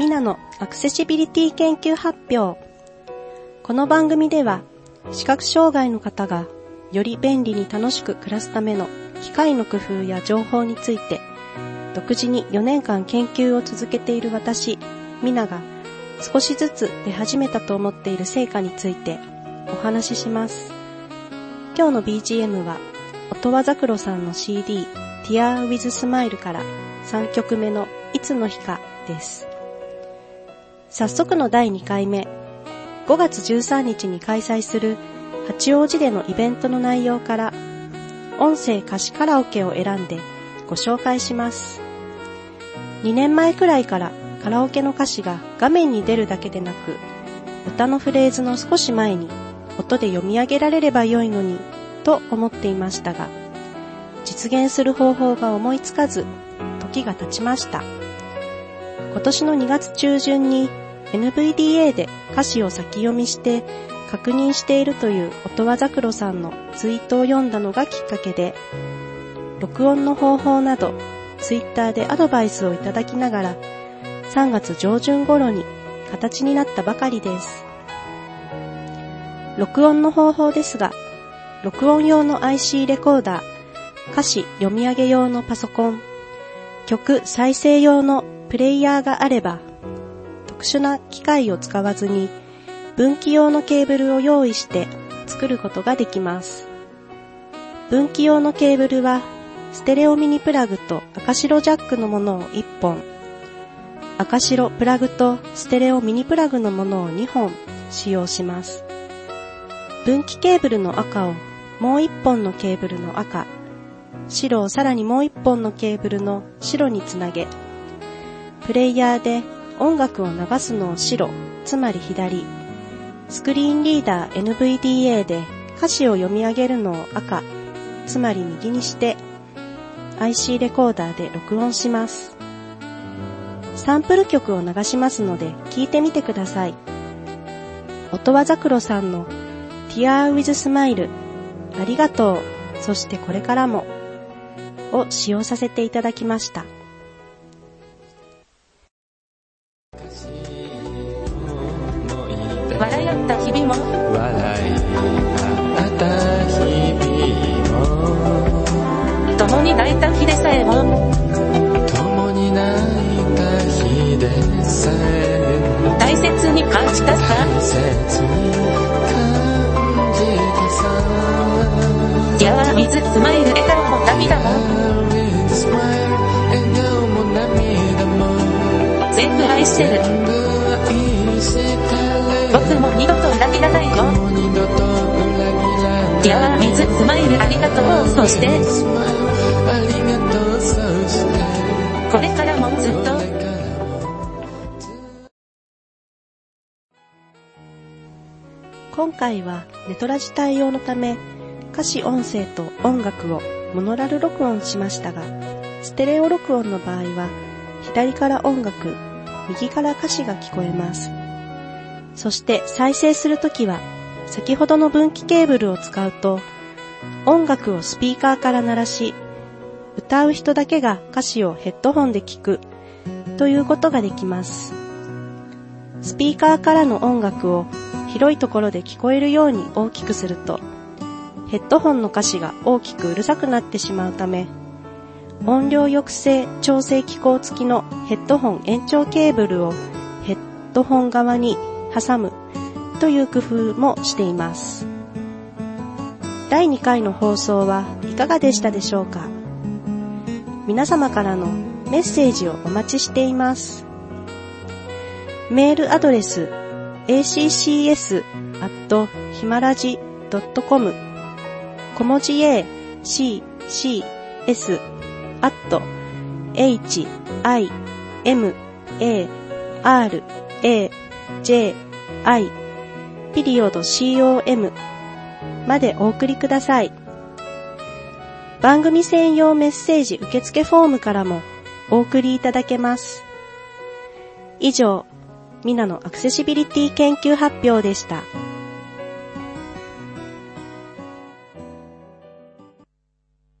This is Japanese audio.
ミナのアクセシビリティ研究発表。この番組では、視覚障害の方がより便利に楽しく暮らすための機械の工夫や情報について、独自に4年間研究を続けている私、ミナが少しずつ出始めたと思っている成果についてお話しします。今日の BGM は、音羽ザクロさんの CD、Tear with Smile から3曲目のいつの日かです。早速の第2回目、5月13日に開催する八王子でのイベントの内容から、音声歌詞カラオケを選んでご紹介します。2年前くらいからカラオケの歌詞が画面に出るだけでなく、歌のフレーズの少し前に音で読み上げられればよいのにと思っていましたが、実現する方法が思いつかず、時が経ちました。今年の2月中旬に NVDA で歌詞を先読みして確認しているという音羽ザクロさんのツイートを読んだのがきっかけで、録音の方法などツイッターでアドバイスをいただきながら3月上旬頃に形になったばかりです。録音の方法ですが、録音用の IC レコーダー、歌詞読み上げ用のパソコン、曲再生用のプレイヤーがあれば、特殊な機械を使わずに分岐用のケーブルを用意して作ることができます。分岐用のケーブルは、ステレオミニプラグと赤白ジャックのものを1本、赤白プラグとステレオミニプラグのものを2本使用します。分岐ケーブルの赤をもう1本のケーブルの赤、白をさらにもう1本のケーブルの白につなげ、プレイヤーで音楽を流すのを白、つまり左、スクリーンリーダー NVDA で歌詞を読み上げるのを赤、つまり右にして IC レコーダーで録音します。サンプル曲を流しますので聞いてみてください。音羽ザクロさんの Tear with Smile ありがとう、そしてこれからもを使用させていただきました。笑った日々も。笑い合った日々共に泣いた日でさえも。も共に泣いた日でさえも。大切に感じたさ。大切に感じてさ。いやー水スマイル笑顔も涙も。全部愛してる僕も二度と裏切らないよ。もう二度と裏切らない水スマイルありがとう。そしてこれからもずっと。今回はネトラジ対応のため歌詞音声と音楽をモノラル録音しましたが、ステレオ録音の場合は左から音楽、右から歌詞が聞こえます。そして再生するときは先ほどの分岐ケーブルを使うと音楽をスピーカーから鳴らし、歌う人だけが歌詞をヘッドホンで聞くということができます。スピーカーからの音楽を広いところで聞こえるように大きくすると、ヘッドホンの歌詞が大きくうるさくなってしまうため、音量抑制調整機構付きのヘッドホン延長ケーブルをヘッドホン側に挟むという工夫もしています。第2回の放送はいかがでしたでしょうか？皆様からのメッセージをお待ちしています。メールアドレス accs.himalaji.com 小文字 a c c s h i m a r a j, i, ピリオド com までお送りください。番組専用メッセージ受付フォームからもお送りいただけます。以上、ミナのアクセシビリティ研究発表でした。